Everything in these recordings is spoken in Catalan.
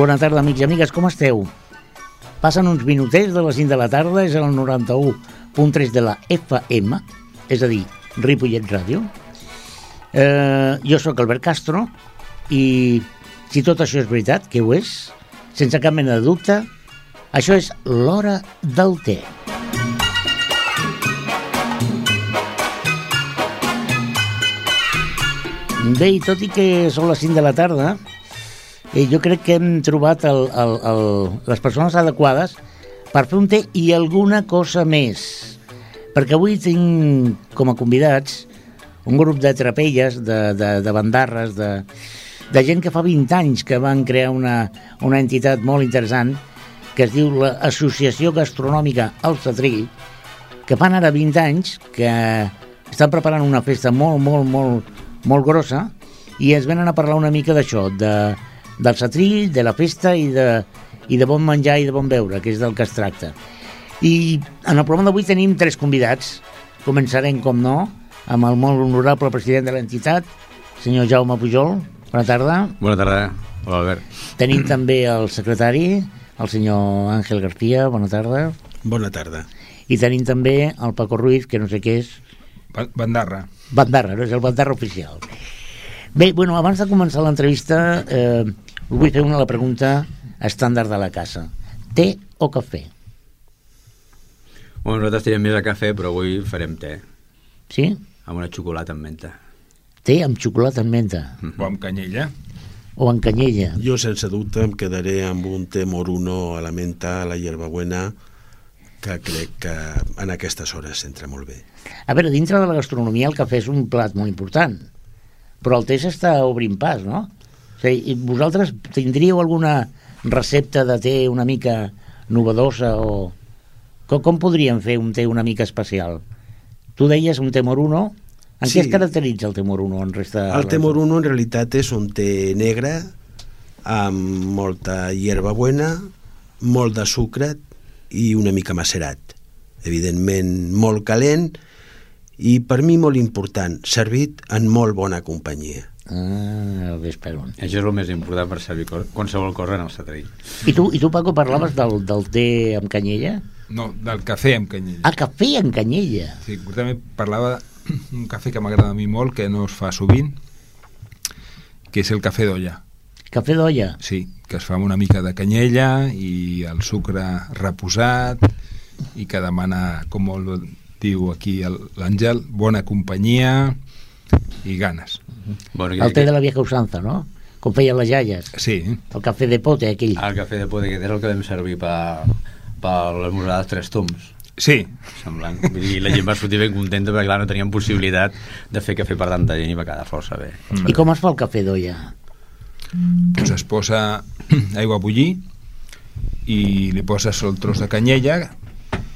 bona tarda, amics i amigues, com esteu? Passen uns minutets de les 5 de la tarda, és el 91.3 de la FM, és a dir, Ripollet Ràdio. Eh, jo sóc Albert Castro i si tot això és veritat, que ho és, sense cap mena de dubte, això és l'hora del té. Bé, i tot i que són les 5 de la tarda, eh, jo crec que hem trobat el, el, el, les persones adequades per fer un té i alguna cosa més. Perquè avui tinc com a convidats un grup de trapelles, de, de, de bandarres, de, de gent que fa 20 anys que van crear una, una entitat molt interessant que es diu l'Associació Gastronòmica El Satrill, que fan ara 20 anys que estan preparant una festa molt, molt, molt, molt grossa i ens venen a parlar una mica d'això, de, del satrill, de la festa i de, i de bon menjar i de bon beure, que és del que es tracta. I en el programa d'avui tenim tres convidats. Començarem, com no, amb el molt honorable president de l'entitat, senyor Jaume Pujol. Bona tarda. Bona tarda. Hola, Albert. Tenim també el secretari, el senyor Àngel García. Bona tarda. Bona tarda. I tenim també el Paco Ruiz, que no sé què és. Bandarra. Bandarra, no és el Bandarra oficial. Bé, bueno, abans de començar l'entrevista, eh, vull fer una la pregunta estàndard de la casa. Té o cafè? Bueno, nosaltres tirem més a cafè, però avui farem té. Sí? Amb una xocolata amb menta. Té amb xocolata amb menta. O amb canyella. O amb canyella. Jo, sense dubte, em quedaré amb un té moruno a la menta, a la hierbabuena, que crec que en aquestes hores s'entra molt bé. A veure, dintre de la gastronomia el cafè és un plat molt important, però el té s'està obrint pas, no? O sigui, vosaltres tindríeu alguna recepta de té una mica novedosa o... Com, com podríem fer un té una mica especial? Tu deies un té moruno. En sí. què es caracteritza el té moruno? En resta, el té moruno en realitat és un té negre amb molta hierbabuena, molt de sucre i una mica macerat. Evidentment molt calent i per mi molt important, servit en molt bona companyia. Ah, per on. Això és el més important per servir qualsevol cosa en el satrill. I tu, i tu Paco, parlaves del, del té amb canyella? No, del cafè amb canyella. Ah, cafè amb canyella. Sí, concretament parlava d'un cafè que m'agrada a mi molt, que no es fa sovint, que és el cafè d'olla. Cafè d'olla? Sí, que es fa amb una mica de canyella i el sucre reposat i que demana, com molt diu aquí l'Àngel, bona companyia i ganes. Bueno, el té de la vieja usanza, no? Com feien les iaies. Sí. El cafè de pote, aquell. El cafè de pote, que és el que vam servir per, per l'esmorzar dels tres toms. Sí. Semblant. Vull dir, la gent va sortir ben contenta perquè, clar, no teníem possibilitat de fer cafè per tanta gent i va quedar força bé. Mm. I com es fa el cafè d'olla? Pues es posa aigua a bullir i li poses el tros de canyella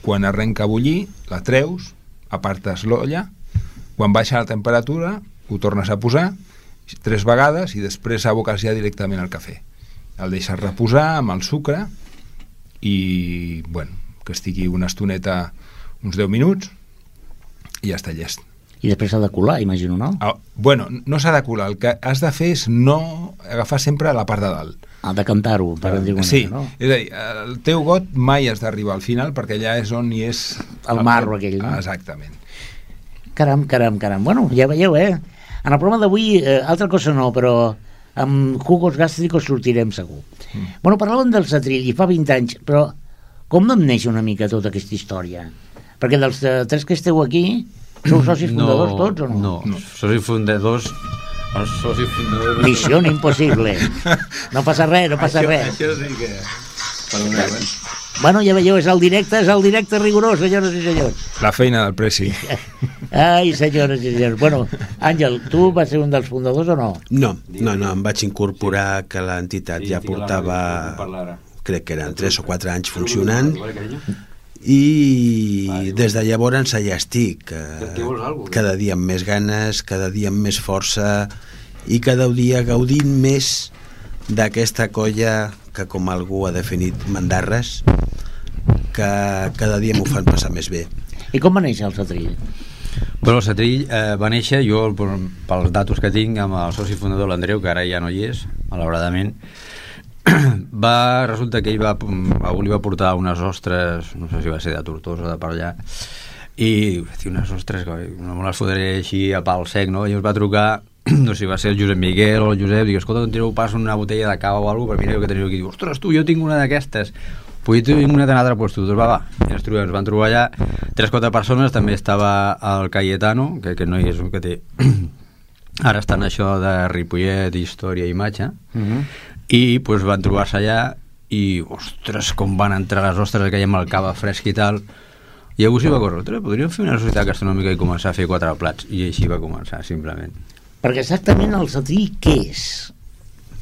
quan arrenca a bullir, la treus, apartes l'olla, quan baixa la temperatura, ho tornes a posar tres vegades i després aboques ja directament al cafè. El deixes reposar amb el sucre i, bueno, que estigui una estoneta, uns 10 minuts, i ja està llest. I després s'ha de colar, imagino, no? Ah, bueno, no s'ha de colar. El que has de fer és no agafar sempre la part de dalt. Ha de cantar-ho, per dir Sí, no? és a dir, el teu got mai has d'arribar al final perquè allà és on hi és... El marro aquell, no? Exactament. Caram, caram, caram. Bueno, ja veieu, eh? En el programa d'avui, eh, altra cosa no, però amb jugos gàstricos sortirem segur. Mm. Bueno, parlàvem del satrill i fa 20 anys, però com vam néixer una mica tota aquesta història? Perquè dels eh, tres que esteu aquí, sou socis fundadors no, tots o no? No, no. socis fundadors els socis fundadors... Missió impossible. No passa res, no passa això, res. Això sí que... Perdoneu, eh? Bueno, ja veieu, és el directe, és el directe rigorós, senyores i senyors. La feina del Preci. Ai, senyores i senyors. Bueno, Àngel, tu vas ser un dels fundadors o no? No, no, no, em vaig incorporar que l'entitat ja portava, crec que eren 3 o 4 anys funcionant, i des de llavors ja estic eh, cada dia amb més ganes cada dia amb més força i cada dia gaudint més d'aquesta colla que com algú ha definit mandarres que cada dia m'ho fan passar més bé i com va néixer el Satrill? Bueno, el Satrill eh, va néixer, jo pels datos que tinc amb el soci fundador l'Andreu, que ara ja no hi és malauradament va, resulta que ell va, algú li va portar unes ostres, no sé si va ser de Tortosa o de per allà, i tio, unes ostres, no me les fotré així a pal sec, no? I ens va trucar, no sé si va ser el Josep Miguel o el Josep, diu, escolta, tireu pas una botella de cava o alguna cosa, per mireu que teniu aquí. Diu, ostres, tu, jo tinc una d'aquestes. Pues jo tinc una d'altra, pues tu, doncs va, va. I ens, trobem, ens van trobar allà tres, quatre persones, també estava el Cayetano, que, que no hi és un que té ara estan això de Ripollet, història i imatge, uh -huh. i pues, van trobar-se allà i, ostres, com van entrar les ostres que hi amb el cava fresc i tal, i algú s'hi va córrer, podríem fer una societat gastronòmica i començar a fer quatre plats, i així va començar, simplement. Perquè exactament el setrill què és?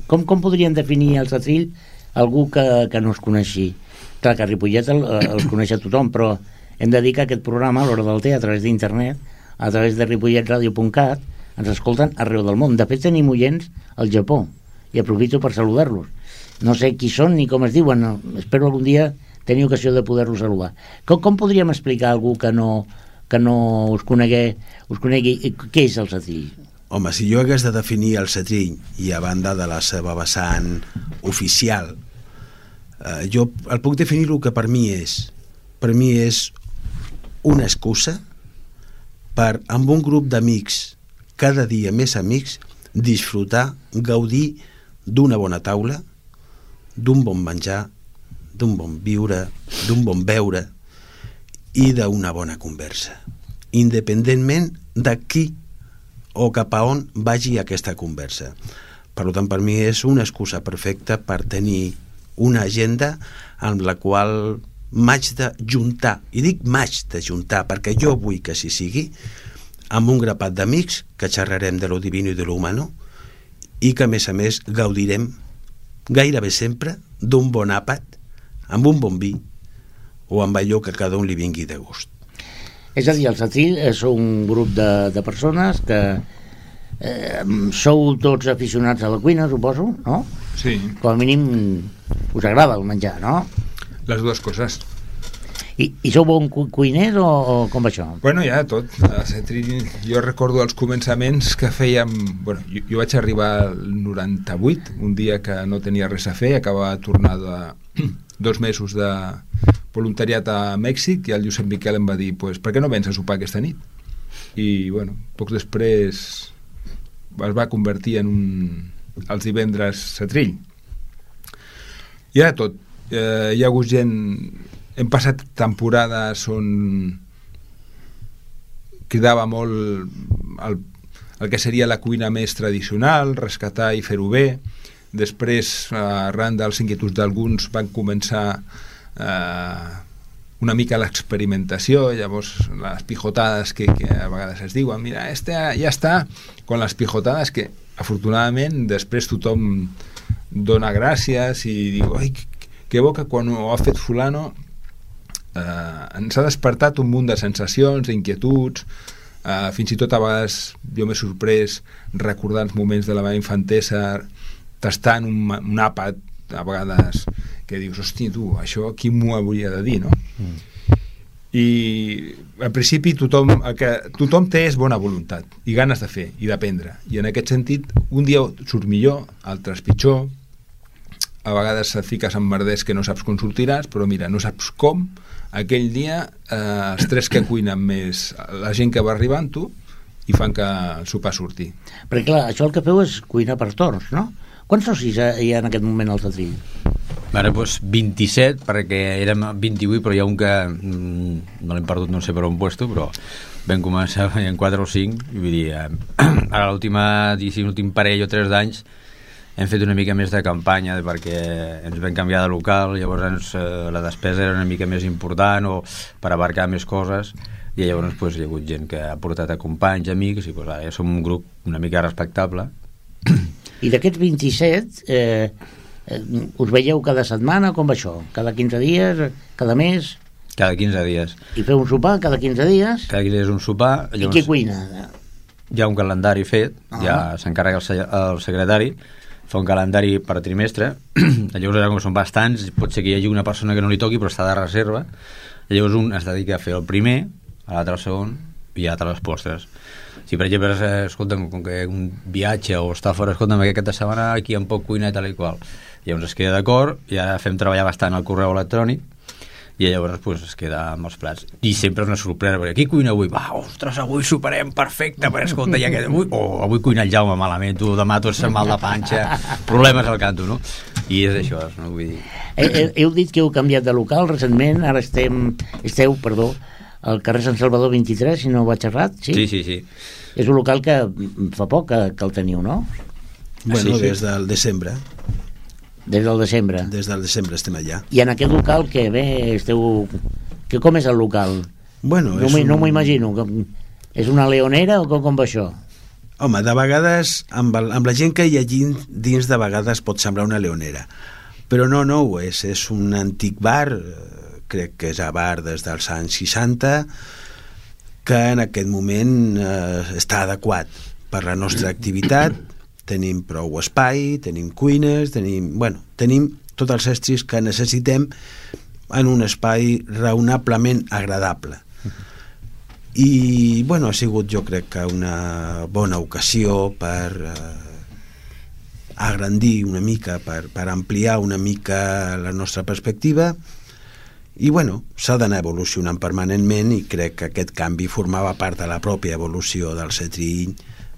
Com, com podríem definir el setrill algú que, que no es coneixi? Clar que Ripollet el, el coneix a tothom, però hem de dir que aquest programa, a l'hora del té, a través d'internet, a través de ripolletradio.cat, ens escolten arreu del món. De fet, tenim oients al Japó i aprofito per saludar-los. No sé qui són ni com es diuen, espero algun dia tenir ocasió de poder-los saludar. Com, com podríem explicar a algú que no, que no us, conegué, us conegui què és el setrill? Home, si jo hagués de definir el setrill i a banda de la seva vessant oficial, eh, jo el puc definir el que per mi és. Per mi és una excusa per, amb un grup d'amics cada dia més amics, disfrutar, gaudir d'una bona taula, d'un bon menjar, d'un bon viure, d'un bon beure i d'una bona conversa, independentment de qui o cap a on vagi aquesta conversa. Per tant, per mi és una excusa perfecta per tenir una agenda amb la qual m'haig de juntar, i dic m'haig de juntar perquè jo vull que així sigui, amb un grapat d'amics que xerrarem de lo divino i de lo humano i que a més a més gaudirem gairebé sempre d'un bon àpat amb un bon vi o amb allò que cada un li vingui de gust. És a dir, el Satril és un grup de, de persones que eh, sou tots aficionats a la cuina, suposo, no? Sí. Com a mínim us agrada el menjar, no? Les dues coses. I, i sou bon cu cuiners o, o com va això? Bueno, ja tot. Jo recordo els començaments que fèiem... Bueno, jo, jo vaig arribar al 98, un dia que no tenia res a fer, acabava de tornar de dos mesos de voluntariat a Mèxic i el Josep Miquel em va dir pues, per què no vens a sopar aquesta nit? I, bueno, pocs després es va convertir en un... els divendres setrill. I ara tot. Eh, hi ha hagut gent hem passat temporades on cridava molt el, el que seria la cuina més tradicional, rescatar i fer-ho bé. Després, arran dels inquietuds d'alguns, van començar eh, una mica l'experimentació, llavors les pijotades que, que a vegades es diuen, mira, este ja està, con les pijotades que afortunadament després tothom dona gràcies i diu, ai, que bo que quan ho ha fet fulano eh, ens ha despertat un munt de sensacions, d'inquietuds, eh, fins i tot a vegades jo m'he sorprès recordant els moments de la meva infantesa tastant un, un àpat a vegades que dius, hosti, tu, això qui m'ho hauria de dir, no? Mm. I en principi tothom, que tothom té és bona voluntat i ganes de fer i d'aprendre i en aquest sentit un dia surt millor, altres pitjor a vegades et fiques en merders que no saps com sortiràs però mira, no saps com aquell dia eh, els tres que cuinen més la gent que va arribant tu i fan que el sopar surti. Perquè clar, això el que feu és cuinar per torns, no? Quants socis hi ha en aquest moment al Tatrill? Ara, doncs 27, perquè érem 28, però hi ha un que mm, no l'hem perdut, no sé per on puesto, però vam començar en 4 o 5, i vull dir, ara l'última, l'últim parell o 3 d'anys, hem fet una mica més de campanya perquè ens vam canviar de local, llavors ens, eh, la despesa era una mica més important o per abarcar més coses i llavors pues, hi ha hagut gent que ha portat a companys, amics i pues, ara ja som un grup una mica respectable. I d'aquests 27 eh, eh, us veieu cada setmana com va això? Cada 15 dies? Cada mes? cada 15 dies I feu un sopar cada 15 dies? cada 15 dies un sopar llavors, I qui cuina? Hi ha un calendari fet, ah. ja s'encarrega el, el secretari fa un calendari per trimestre, llavors com són bastants, pot ser que hi hagi una persona que no li toqui però està de reserva, llavors un es dedica a fer el primer, a l'altre el segon i a les postres. Si per exemple, escolta'm, com que un viatge o està fora, escolta'm, aquest de setmana aquí em pot cuinar i tal i qual. Llavors es queda d'acord i ara fem treballar bastant el correu electrònic i llavors pues, es queda amb els plats i sempre és una sorpresa, perquè qui cuina avui? Va, ostres, avui superem perfecte però escolta, ja que avui, oh, avui cuina el Jaume malament tu demà tu ets mal de panxa problemes al canto, no? i és això, no? Vull dir... He, he, heu dit que heu canviat de local recentment, ara estem, esteu, perdó, al carrer Sant Salvador 23, si no vaig errat, sí? Sí, sí, sí. És un local que fa poc que, que el teniu, no? Bueno, sí, sí. des del desembre. Des del desembre. Des del desembre estem allà. I en aquest local que bé esteu... Que com és el local? Bueno, No m'ho un- no imagino. Com, és una leonera o com, com va això? Home, de vegades, amb, el, amb la gent que hi ha dins, dins de vegades pot semblar una leonera. Però no, no ho és. És un antic bar, eh, crec que és a bar des dels anys 60, que en aquest moment eh, està adequat per la nostra activitat. Tenim prou espai, tenim cuines, tenim, bueno, tenim tots els estris que necessitem en un espai raonablement agradable. I bueno, ha sigut jo crec que una bona ocasió per eh, agrandir una mica, per, per ampliar una mica la nostra perspectiva. I bueno, s'ha d'anar evolucionant permanentment i crec que aquest canvi formava part de la pròpia evolució del Cetrill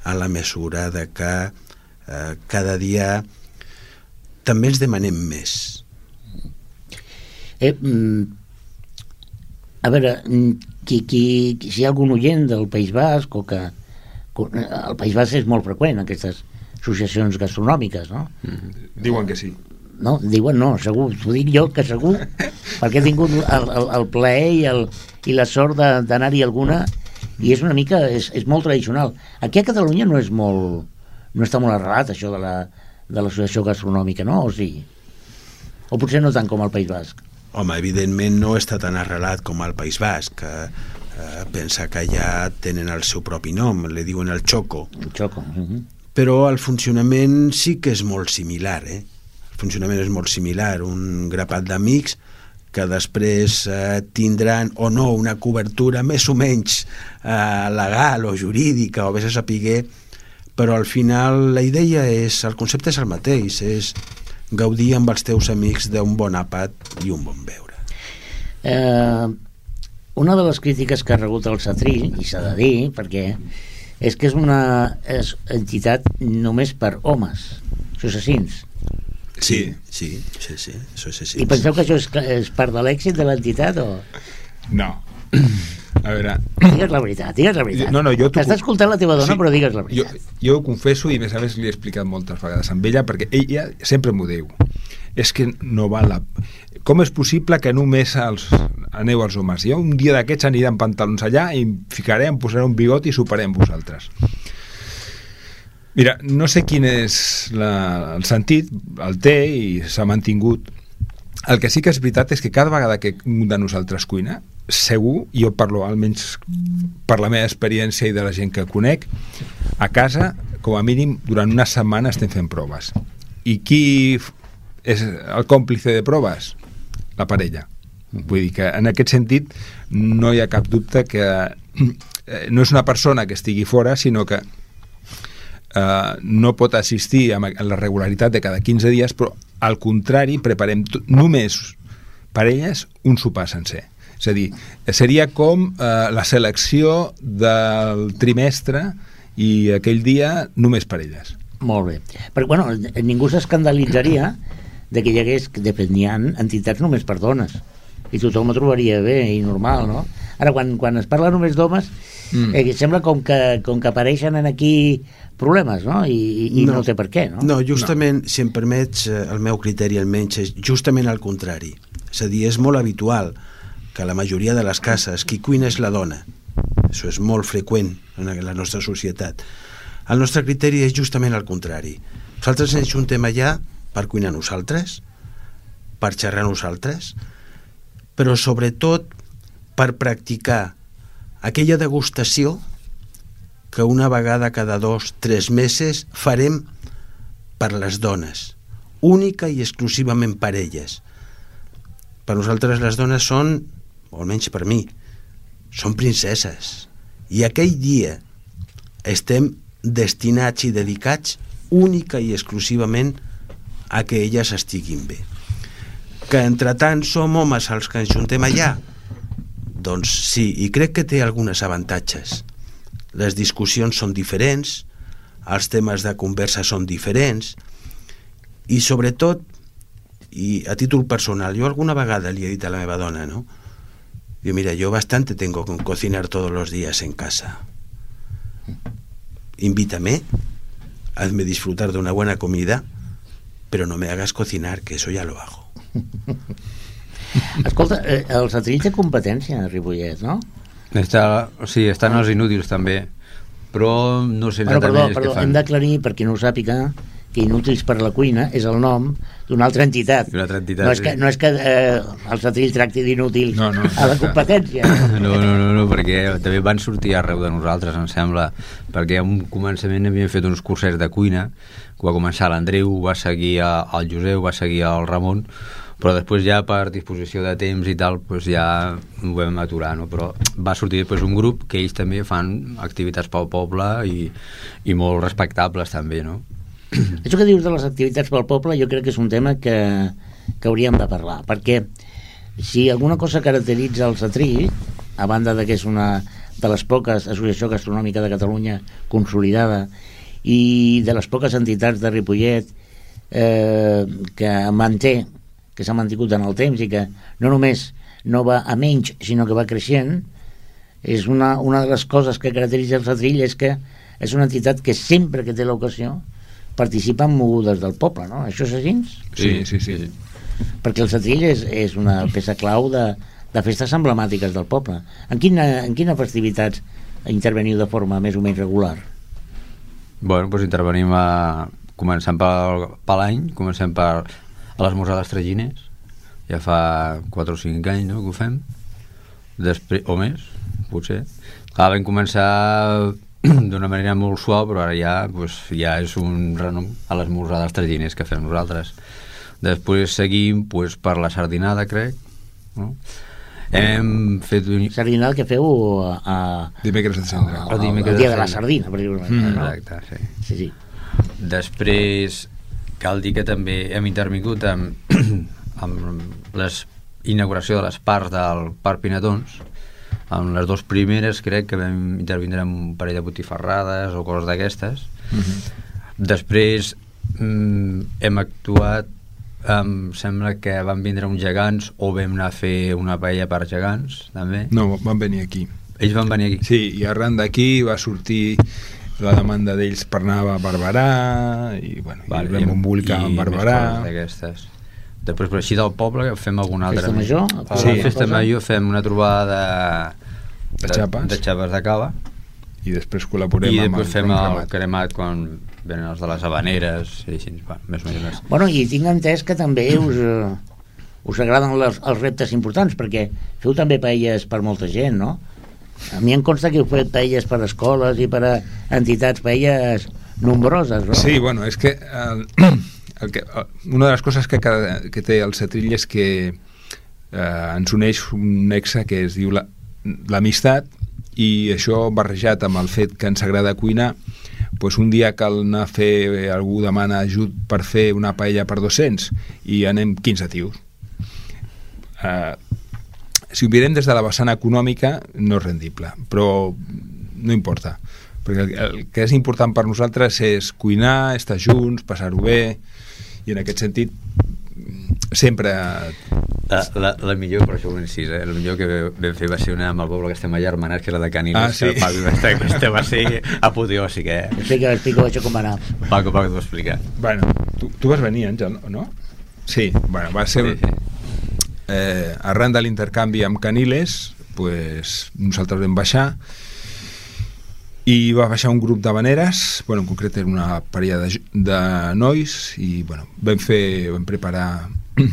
en la mesura de que eh, cada dia també ens demanem més Eh, mm, a veure, mm, qui, qui, si hi ha algun oient del País Basc o que... que- El País Basc és molt freqüent, aquestes associacions gastronòmiques, no? Diuen que sí. No, diuen no, segur, t'ho dic jo que segur, perquè he tingut el, el, el plaer i, el, i la sort de- d'anar-hi alguna i és una mica, és, és molt tradicional. Aquí a Catalunya no és molt, no està molt arrelat això de la de l'associació gastronòmica, no? O sí? O potser no tant com al País Basc. Home, evidentment no està tan arrelat com al País Basc, que eh, pensa que ja tenen el seu propi nom, li diuen el Choco, Un xoco. Uh -huh. però el funcionament sí que és molt similar, eh? El funcionament és molt similar, un grapat d'amics que després eh, tindran o no una cobertura més o menys eh, legal o jurídica o vés a sapiguer, però al final la idea és, el concepte és el mateix, és gaudir amb els teus amics d'un bon àpat i un bon beure. Eh, una de les crítiques que ha rebut el Satrill, i s'ha de dir, perquè és que és una és entitat només per homes, assassins. Sí, sí, sí, sí, això és així. I penseu que això és, és part de l'èxit de l'entitat o...? No. A veure... Digues la veritat, digues la veritat. No, no, jo T'està escoltant la teva dona, Sí. però digues la Jo, veritat. jo ho confesso i a més a més li he explicat moltes vegades amb ella perquè ella sempre m'ho diu és que no val la... com és possible que només els... aneu als homes jo un dia d'aquests aniré amb pantalons allà i em ficaré, em posaré un bigot i amb vosaltres mira, no sé quin és la, el sentit el té i s'ha mantingut el que sí que és veritat és que cada vegada que un de nosaltres cuina, segur, jo parlo almenys per la meva experiència i de la gent que conec, a casa, com a mínim, durant una setmana estem fent proves. I qui és el còmplice de proves? La parella. Vull dir que en aquest sentit no hi ha cap dubte que eh, no és una persona que estigui fora, sinó que eh, no pot assistir a la regularitat de cada 15 dies, però al contrari, preparem només per elles un sopar sencer. És a dir, seria com eh, la selecció del trimestre i aquell dia només per elles. Molt bé. Però, bueno, ningú s'escandalitzaria de que hi hagués, de fet, n'hi ha entitats només per dones. I tothom ho trobaria bé i normal, no? Ara, quan, quan es parla només d'homes, Mm. mm. eh, sembla com que, com que apareixen en aquí problemes, no? I, i no. no té per què, no? No, justament, no. si em permets, eh, el meu criteri almenys és justament al contrari. És a dir, és molt habitual que a la majoria de les cases qui cuina és la dona. Això és molt freqüent en la nostra societat. El nostre criteri és justament al contrari. Nosaltres ens juntem allà per cuinar nosaltres, per xerrar nosaltres, però sobretot per practicar aquella degustació que una vegada cada dos, tres mesos farem per les dones, única i exclusivament per elles. Per nosaltres les dones són, o almenys per mi, són princeses. I aquell dia estem destinats i dedicats única i exclusivament a que elles estiguin bé. Que entre tant som homes els que ens juntem allà? Doncs sí, i crec que té algunes avantatges. Les discussions són diferents, els temes de conversa són diferents, i sobretot, i a títol personal, jo alguna vegada li he dit a la meva dona, no? Digo, mira, yo bastante tengo con cocinar todos los días en casa. Invítame, hazme disfrutar de una buena comida, pero no me hagas cocinar, que eso ya lo hago. Escolta, eh, els atrils de competència a Ripollet, no? Està, sí, estan els inútils també, però no sé Bueno, perdó, perdó, què fan. hem d'aclarir, per qui no ho sàpiga, que Inútils per la cuina és el nom d'una altra entitat. D'una altra entitat, No és que, no és que eh, el Satrill tracti d'inútils No, no, a la competència. No, no, no, no, perquè també van sortir arreu de nosaltres, em sembla, perquè a un començament havíem fet uns cursets de cuina, que va començar l'Andreu, va seguir el Josep, va seguir el Ramon, però després ja per disposició de temps i tal, doncs ja ho vam aturar, no? però va sortir després un grup que ells també fan activitats pel poble i, i molt respectables també, no? Això que dius de les activitats pel poble jo crec que és un tema que, que hauríem de parlar, perquè si alguna cosa caracteritza el Satrill, a banda de que és una de les poques associació gastronòmica de Catalunya consolidada i de les poques entitats de Ripollet eh, que manté, que s'ha mantingut en el temps i que no només no va a menys, sinó que va creixent, és una, una de les coses que caracteritza el Satrill és que és una entitat que sempre que té l'ocasió participa en mogudes del poble, no? Això és així? Sí, sí, sí. Perquè el Satrill és, és una peça clau de, de festes emblemàtiques del poble. En quina, en quina festivitats interveniu de forma més o menys regular? Bueno, doncs intervenim a... començant per, per l'any, comencem per a l'esmorzar dels tragines, ja fa 4 o 5 anys no, que ho fem, Després, o més, potser. Clar, vam començar d'una manera molt suau, però ara ja, doncs, ja és un renom a l'esmorzar dels tragines que fem nosaltres. Després seguim doncs, per la sardinada, crec, no? Hem fet un... Sardinal que feu a, a, Dimecres de cendra. a, El el dia de de la sardina, per dir-ho Mm, mm, no? Exacte, sí. Sí, sí. Després cal dir que també hem intervingut amb, amb les inauguració de les parts del Parc Pinatons amb les dues primeres crec que vam intervindre amb un parell de botifarrades o coses d'aquestes després mm, hem actuat em sembla que van vindre uns gegants o vam anar a fer una paella per gegants també No, van venir aquí. ells van venir aquí Sí, i arran d'aquí va sortir la demanda d'ells per anar a Barberà i, bueno, vale, i vam embolicar amb Barberà. d'aquestes. Després, per així del poble, fem alguna altra... Festa major? A Sí. la festa major fem una trobada De xapes. de xapes de cava i després col·laborem i amb després fem el cremat quan venen els de les habaneres i així, va, més o menys. Bueno, i tinc entès que també us, eh, us agraden les, els reptes importants, perquè feu també paelles per molta gent, no? A mi em consta que heu fet paelles per escoles i per a entitats, paelles nombroses, no? Sí, bueno, és que, el, el que una de les coses que, que té el Setrill és que eh, ens uneix un nexe que es diu la- l'amistat i això barrejat amb el fet que ens agrada cuinar doncs un dia cal anar a fer algú demana ajut per fer una paella per 200 i anem 15 tios. Eh, si ho mirem des de la vessant econòmica no és rendible però no importa perquè el, el que és important per nosaltres és cuinar, estar junts, passar-ho bé i en aquest sentit sempre La, la, la millor, per això ho incís, eh? la millor que vam fer va ser una amb el poble que estem allà, Hermanat, que era de Caniles, Ah, sí. que el Paco, aquesta, aquesta va ser apoteòsic, eh? Explica, explica això com va anar. Paco, Paco, t'ho explica. bueno, tu, tu vas venir Àngel, no? Sí, bueno, va ser Sí, sí. eh, arran de l'intercanvi amb Caniles pues, nosaltres vam baixar i va baixar un grup d'habaneres bueno, en concret era una parella de, de nois i bueno, vam fer vam preparar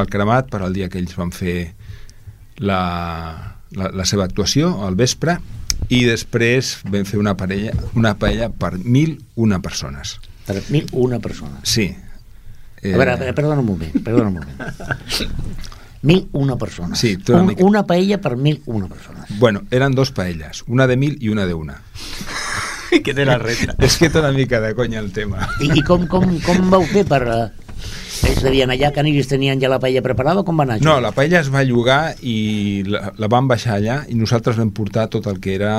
el cremat per al dia que ells van fer la, la, la seva actuació al vespre i després vam fer una parella una paella per mil una persones Per mil una persona. sí veure, a veure, perdona un moment, perdona un moment. Mil una persones. Sí, tu una un, mica- una paella per mil una persones. Bueno, eren dos paelles, una de mil i una de una. que té la reta. És que té una mica de conya el tema. I, i com, com, com vau fer per, eh, a dir, allà a Canilis tenien ja la paella preparada o com va anar? No, la paella es va llogar i la, la van baixar allà i nosaltres vam portar tot el que era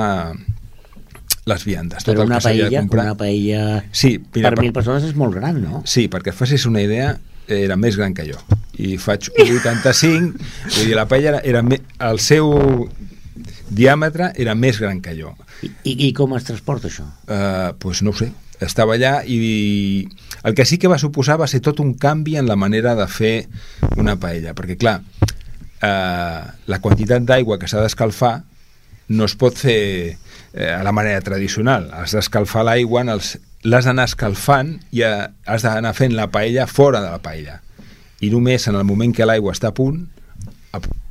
les viandes. Tot Però el una que paella, comprar. una paella Sí, mira, per mil persones és molt gran, no? Sí, perquè facis una idea, era més gran que jo. I faig 1,85, vull dir, la paella era, era me, el seu diàmetre era més gran que jo. I, i, com es transporta això? Uh, pues no ho sé, estava allà i el que sí que va suposar va ser tot un canvi en la manera de fer una paella, perquè clar, uh, la quantitat d'aigua que s'ha d'escalfar no es pot fer eh, a la manera tradicional. Has d'escalfar l'aigua, en els- l'has d'anar escalfant i eh, has d'anar fent la paella fora de la paella. I només en el moment que l'aigua està a punt,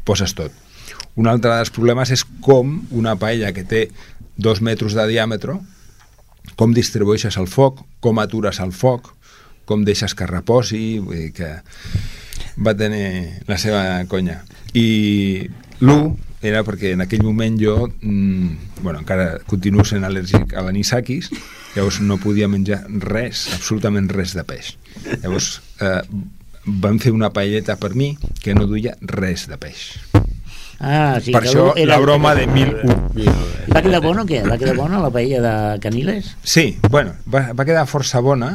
poses tot. Un altre dels problemes és com una paella que té dos metres de diàmetre, com distribueixes el foc, com atures el foc, com deixes que reposi, vull dir que va tenir la seva conya. I l'1 era perquè en aquell moment jo, mm, bueno, encara continuo sent al·lèrgic a l'anisakis, llavors no podia menjar res, absolutament res de peix. Llavors eh, van fer una paelleta per mi que no duia res de peix. Ah, sí, per que això era- la broma de 1001. Va quedar bona o què? Va quedar bona la paella de Caniles? Sí, bueno, va, va quedar força bona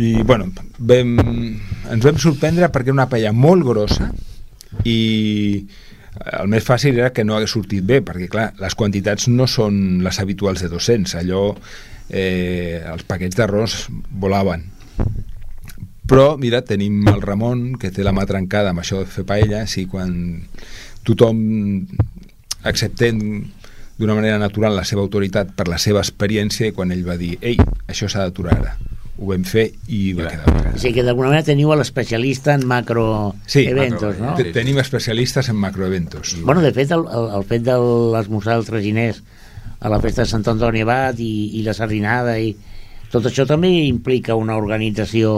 i bueno, vam, ens vam sorprendre perquè era una paella molt grossa i el més fàcil era que no hagués sortit bé perquè clar, les quantitats no són les habituals de 200 allò eh, els paquets d'arròs volaven però mira, tenim el Ramon que té la mà trencada amb això de fer paella si quan tothom acceptem d'una manera natural la seva autoritat per la seva experiència i quan ell va dir ei, això s'ha d'aturar ara ho vam fer i va quedar bé. O sigui que d'alguna manera teniu a l'especialista en macro Sí, eventos, no? Te- Tenim especialistes en macroeventos. Bueno, de fet, el, el, el fet de l'esmorzar del traginers a la festa de Sant Antoni Abat i, i la sardinada i tot això també implica una organització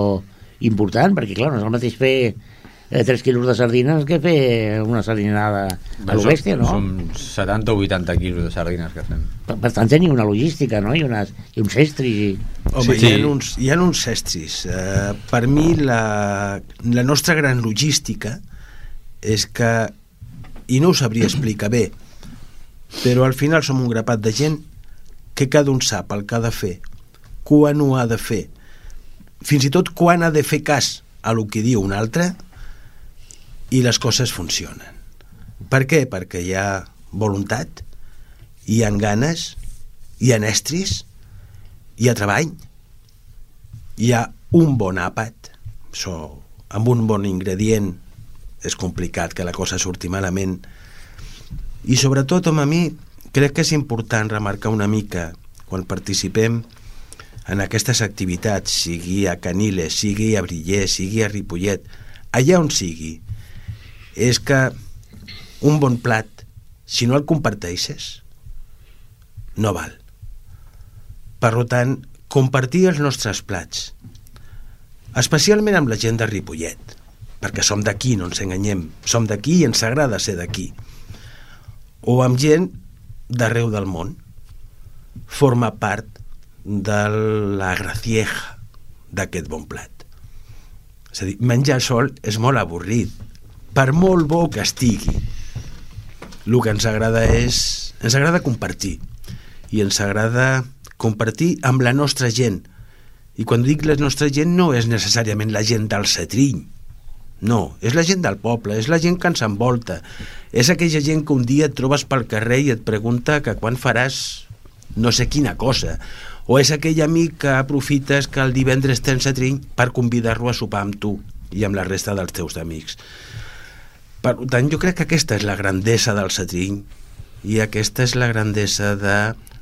important, perquè clar, no és el mateix fer eh, 3 quilos de sardines que fer una sardinada a lo bèstia, no? Som 70 o 80 quilos de sardines que fem. Per, per tant, teniu una logística, no? I, unes, i uns estris i... Home, Sí. hi, ha uns, hi ha uns estris. Uh, per mi, la, la nostra gran logística és que, i no ho sabria explicar bé, però al final som un grapat de gent que cada un sap el que ha de fer, quan ho ha de fer, fins i tot quan ha de fer cas a el que diu un altre i les coses funcionen. Per què? Perquè hi ha voluntat, hi ha ganes, hi ha estris, hi ha treball, hi ha un bon àpat, so, amb un bon ingredient és complicat que la cosa surti malament, i sobretot, home, a mi crec que és important remarcar una mica quan participem en aquestes activitats, sigui a Caniles, sigui a Briller, sigui a Ripollet, allà on sigui, és que un bon plat, si no el comparteixes, no val. Per tant, compartir els nostres plats, especialment amb la gent de Ripollet, perquè som d'aquí, no ens enganyem, som d'aquí i ens agrada ser d'aquí, o amb gent d'arreu del món, forma part de la gracieja d'aquest bon plat. És a dir, menjar sol és molt avorrit, per molt bo que estigui. El que ens agrada és... ens agrada compartir, i ens agrada compartir amb la nostra gent. I quan dic la nostra gent no és necessàriament la gent del Cetriny, no, és la gent del poble, és la gent que ens envolta, és aquella gent que un dia et trobes pel carrer i et pregunta que quan faràs no sé quina cosa, o és aquell amic que aprofites que el divendres tens Cetriny per convidar-lo a sopar amb tu i amb la resta dels teus amics. Per tant, jo crec que aquesta és la grandesa del Cetriny i aquesta és la grandesa de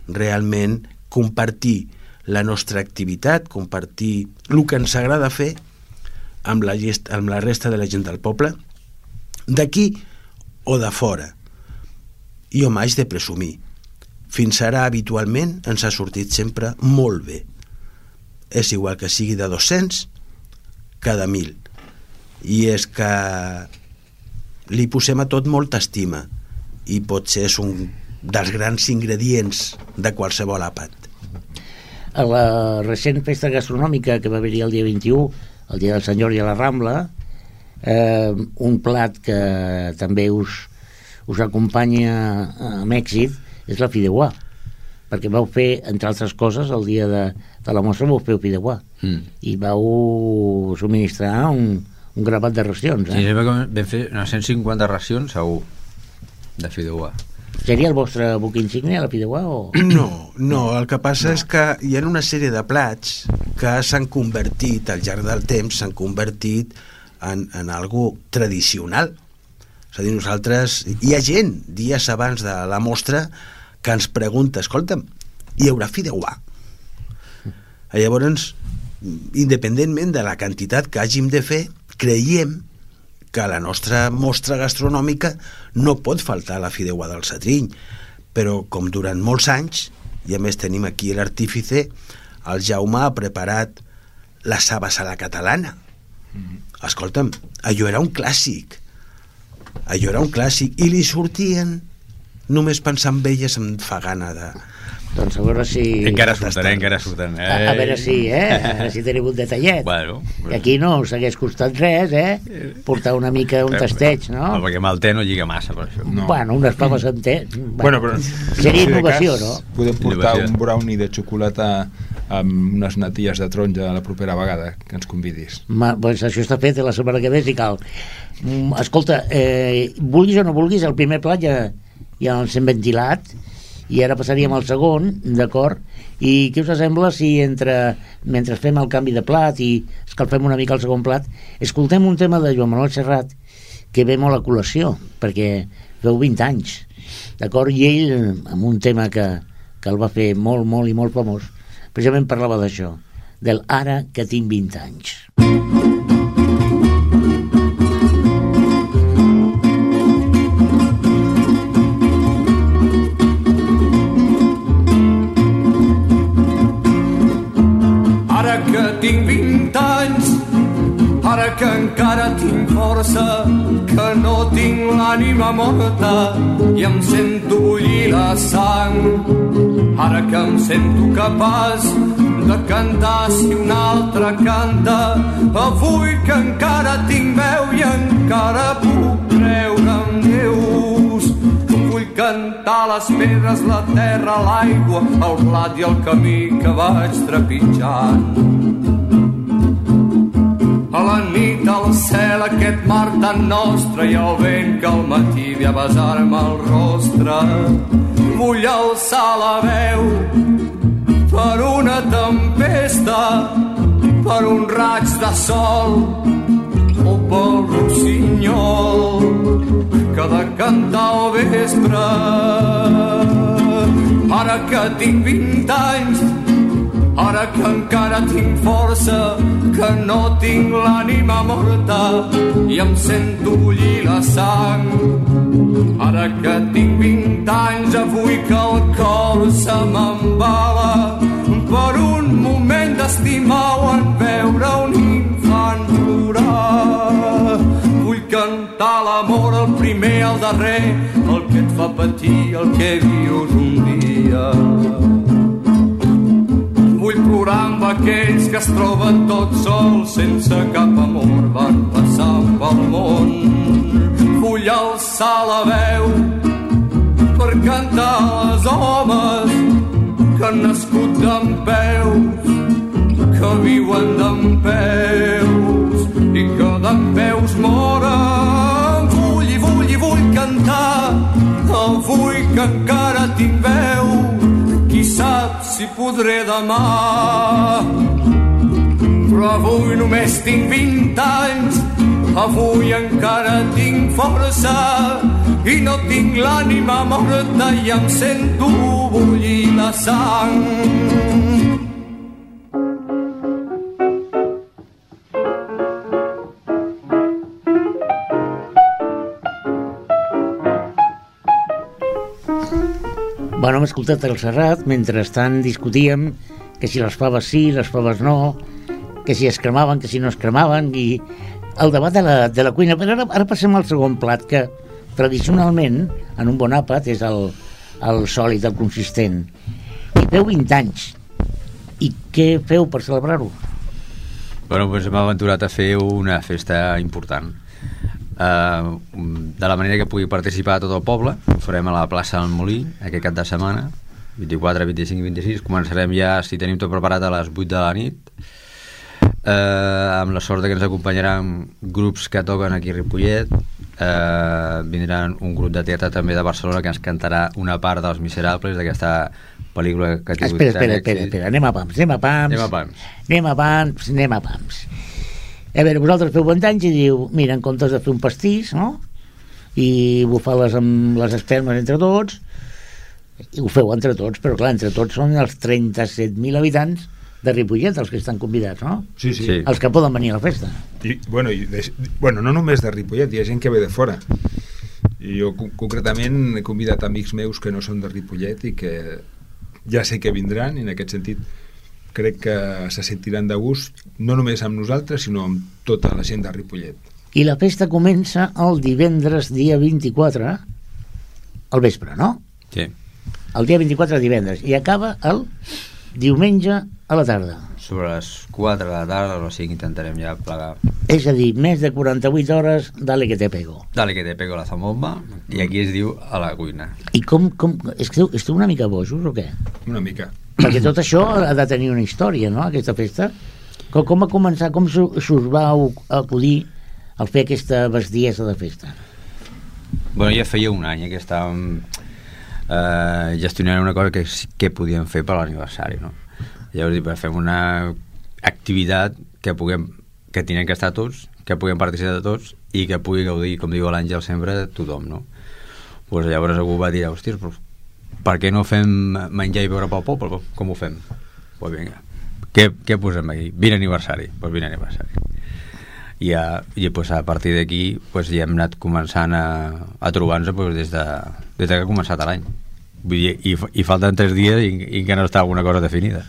realment compartir la nostra activitat, compartir el que ens agrada fer amb la, gest, amb la resta de la gent del poble, d'aquí o de fora. I home, haig de presumir. Fins ara, habitualment, ens ha sortit sempre molt bé. És igual que sigui de 200 cada mil. I és que li posem a tot molta estima i potser és un dels grans ingredients de qualsevol àpat. A la recent festa gastronòmica que va haver-hi el dia 21 el dia del Senyor i a la Rambla, eh, un plat que també us, us acompanya amb èxit és la fideuà perquè vau fer, entre altres coses, el dia de, de la mostra vau fer el fideuà mm. i vau subministrar un, un gravat de racions. Eh? Sí, vam fer unes 150 racions segur de fideuà. Seria el vostre buc insignia, la fideuà? O... No, no, el que passa no. és que hi ha una sèrie de plats que s'han convertit, al llarg del temps, s'han convertit en, en algo tradicional. És a dir, nosaltres... Hi ha gent, dies abans de la mostra, que ens pregunta, escolta'm, hi haurà fideuà? Llavors, independentment de la quantitat que hàgim de fer, creiem que a la nostra mostra gastronòmica no pot faltar la fideuà del Satriny, però com durant molts anys, i a més tenim aquí l'artífice, el Jaume ha preparat la sabas a la catalana. Mm -hmm. Escolta'm, allò era un clàssic. Allò era un clàssic. I li sortien només pensar en elles em fa gana de... Doncs a veure si... Encara surten, eh? encara surten. Eh? A, a veure si, eh? A veure si tenim un detallet. Bueno, bueno. Aquí no us hagués costat res, eh? Portar una mica un tasteig, no? no perquè amb el te no lliga massa, per això. No. Bueno, unes faves amb te... Bueno, però... Seria innovació, cas, no? Podem portar innovació. un brownie de xocolata amb unes natilles de taronja la propera vegada que ens convidis. Ma, pues això està fet la setmana que ve, si cal. Mm, escolta, eh, vulguis o no vulguis, el primer plat ja, ja el hem ventilat i ara passaríem al segon, d'acord? I què us sembla si entre, mentre fem el canvi de plat i escalfem una mica el segon plat, escoltem un tema de Joan Manuel Serrat que ve molt a col·lació, perquè feu 20 anys, d'acord? I ell, amb un tema que, que el va fer molt, molt i molt famós, precisament parlava d'això, del ara que tinc 20 anys. Que encara tinc força, que no tinc l'ànima morta i em sento bullir la sang. Ara que em sento capaç de cantar si un altre canta, avui que encara tinc veu i encara puc creure en Déus. Vull cantar les pedres, la terra, l'aigua, el blat i el camí que vaig trepitjant a la nit al cel aquest mar tan nostre i el vent que al matí ve a besar-me el rostre. Vull alçar la veu per una tempesta, per un raig de sol o pel rossinyol que de cantar al vespre. Ara que tinc 20 anys Ara que encara tinc força, que no tinc l'ànima morta i em sento bullir la sang. Ara que tinc 20 anys, avui que el cor se m'embala per un moment d'estimar o en veure un infant plorar. Vull cantar l'amor, el primer, el darrer, el que et fa patir, el que vius un dia plorar amb aquells que es troben tots sols sense cap amor van passar pel món. Vull alçar la veu per cantar als homes que han nascut d'en peus que viuen d'en peus i que d'en peus moren. Vull i vull i vull cantar avui que encara tinc veu sap si podré demà. Però avui només tinc 20 anys, avui encara tinc força i no tinc l'ànima morta i em sento bullir la sang. Bueno, hem escoltat el Serrat, mentrestant discutíem que si les faves sí, les faves no, que si es cremaven, que si no es cremaven, i el debat de la, de la cuina. Però ara, ara passem al segon plat, que tradicionalment, en un bon àpat, és el, el sòlid, el consistent. I feu 20 anys. I què feu per celebrar-ho? Bueno, doncs hem aventurat a fer una festa important. Uh, de la manera que pugui participar tot el poble, ho farem a la plaça del Molí aquest cap de setmana, 24, 25 i 26. Començarem ja, si tenim tot preparat, a les 8 de la nit, eh, amb la sort que ens acompanyaran grups que toquen aquí a Ripollet, eh, vindran un grup de teatre també de Barcelona que ens cantarà una part dels Miserables d'aquesta pel·lícula que ha tingut espera, espera, espera, espera, anem a pams, anem a pams, Anem a pams. anem a pams, anem a pams. A veure, vosaltres feu 20 anys i diu, mira, en comptes de fer un pastís, no?, i bufar-les amb les espelmes entre tots, i ho feu entre tots, però clar, entre tots són els 37.000 habitants de Ripollet, els que estan convidats, no? Sí, sí. Sí. Els que poden venir a la festa. I, bueno, i de, bueno, no només de Ripollet, hi ha gent que ve de fora. I jo co- concretament he convidat amics meus que no són de Ripollet i que ja sé que vindran i en aquest sentit crec que se sentiran de gust no només amb nosaltres sinó amb tota la gent de Ripollet. I la festa comença el divendres dia 24 al vespre, no? Sí. El dia 24 divendres i acaba el diumenge a la tarda. Sobre les 4 de la tarda o 5 intentarem ja plegar. És a dir, més de 48 hores, dale que te pego. Dale que te pego la zamomba i aquí es diu a la cuina. I com, com és que esteu, esteu una mica bojos o què? Una mica. Perquè tot això ha de tenir una història, no?, aquesta festa. Com, com va començar, com s'u- s'us va acudir al fer aquesta bestiesa de festa? Bueno, ja feia un any que estàvem eh, gestionant una cosa que, que podíem fer per l'aniversari, no? Llavors, dic, fem una activitat que puguem que tenen que estar tots, que puguem participar de tots i que pugui gaudir, com diu l'Àngel sempre, tothom, no? Pues llavors algú va dir, hòstia, però per què no fem menjar i beure pel poble? Com ho fem? Pues vinga, què, què posem aquí? 20 aniversari, pues 20 aniversari i, a, i pues, a partir d'aquí pues, ja hem anat començant a, a trobar-nos pues, des, de, des de que ha començat l'any i, fa- i falten tres dies i, i que no està alguna cosa definida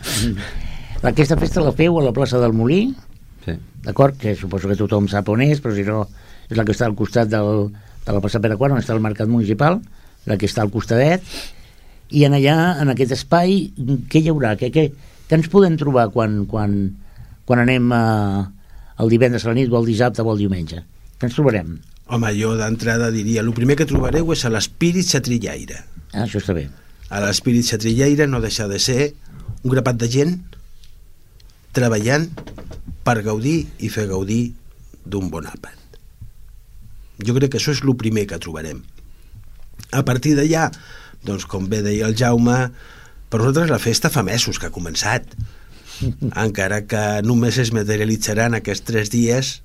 Aquesta festa la feu a la plaça del Molí, sí. d'acord? Que suposo que tothom sap on és, però si no, és la que està al costat del, de la plaça Pere IV, on està el mercat municipal, la que està al costadet, i en allà, en aquest espai, què hi haurà? Què, què, què ens podem trobar quan, quan, quan anem a, el divendres a la nit o el dissabte o el diumenge? Què ens trobarem? Home, jo d'entrada diria, el primer que trobareu és a l'espírit xatrillaire. Ah, això està bé. A l'espírit xatrillaire no deixa de ser un grapat de gent treballant per gaudir i fer gaudir d'un bon àpat. Jo crec que això és el primer que trobarem. A partir d'allà, doncs com bé deia el Jaume, per nosaltres la festa fa mesos que ha començat. Encara que només es materialitzaran aquests tres dies,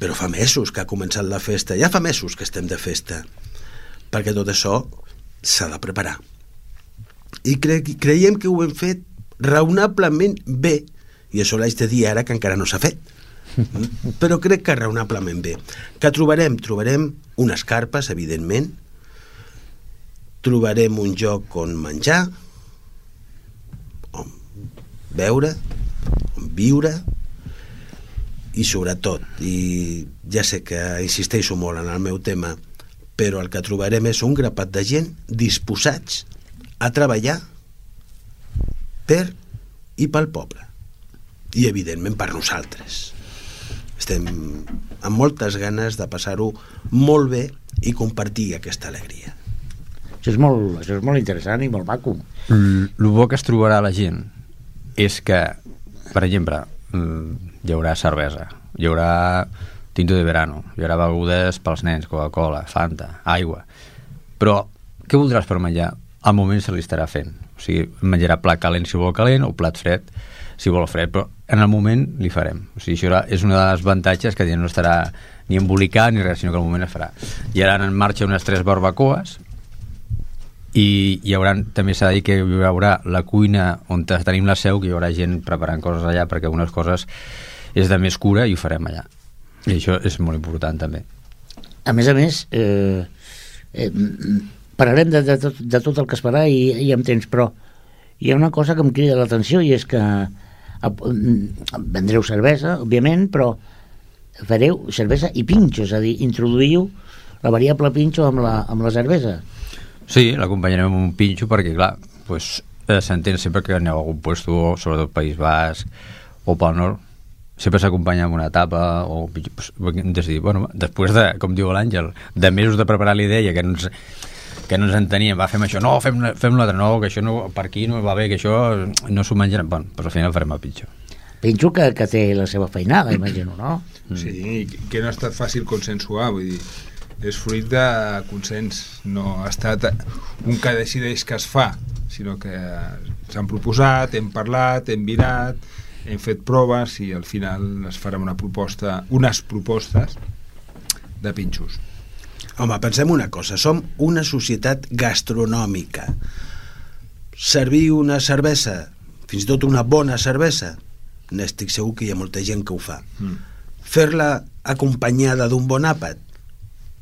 però fa mesos que ha començat la festa. Ja fa mesos que estem de festa, perquè tot això s'ha de preparar. I cre creiem que ho hem fet raonablement bé, i això l'haig de dir ara que encara no s'ha fet. Però crec que raonablement bé. Que trobarem? Trobarem unes carpes, evidentment, trobarem un lloc on menjar, on beure, on viure, i sobretot, i ja sé que insisteixo molt en el meu tema, però el que trobarem és un grapat de gent disposats a treballar per i pel poble. I evidentment per nosaltres. Estem amb moltes ganes de passar-ho molt bé i compartir aquesta alegria Això és molt, això és molt interessant i molt maco. el bo que es trobarà la gent és que, per exemple, mm, hi haurà cervesa, hi haurà tinto de verano, hi haurà begudes pels nens, Coca-Cola, Fanta, aigua. Però què voldràs per menjar? Al moment se li estarà fent. O sigui, menjarà plat calent si vol calent o plat fred si vol fred, però en el moment li farem. O sigui, això és una de les avantatges que no estarà ni embolicat ni res, sinó que al moment es farà. Hi haurà en marxa unes tres barbacoes i hi haurà, també s'ha de dir que hi haurà la cuina on tenim la seu, que hi haurà gent preparant coses allà perquè algunes coses és de més cura i ho farem allà i això és molt important també A més a més, eh, eh, parlarem de, de, tot, de tot el que es farà i, i amb temps, però hi ha una cosa que em crida l'atenció i és que mm, vendreu cervesa, òbviament, però fareu cervesa i pinxo, és a dir, introduïu la variable pinxo amb la, amb la cervesa. Sí, l'acompanyarem amb un pinxo perquè, clar, pues, eh, s'entén sempre que aneu a algun puesto, sobretot País Basc o pel nord, sempre s'acompanya amb una tapa o pues, decidir, bueno, després de, com diu l'Àngel, de mesos de preparar la idea que no ens, que no ens enteníem, va, fem això, no, fem, fem l'altre, no, que això no, per aquí no va bé, que això no s'ho menjarem, bueno, però al final farem el pitjor. Penso que, que té la seva feinada, imagino, no? Sí, que no ha estat fàcil consensuar, vull dir, és fruit de consens, no ha estat un que decideix que es fa, sinó que s'han proposat, hem parlat, hem mirat, hem fet proves i al final es farà una proposta, unes propostes de pinxos. Home, pensem una cosa, som una societat gastronòmica. Servir una cervesa, fins i tot una bona cervesa, n'estic segur que hi ha molta gent que ho fa. Mm. Fer-la acompanyada d'un bon àpat,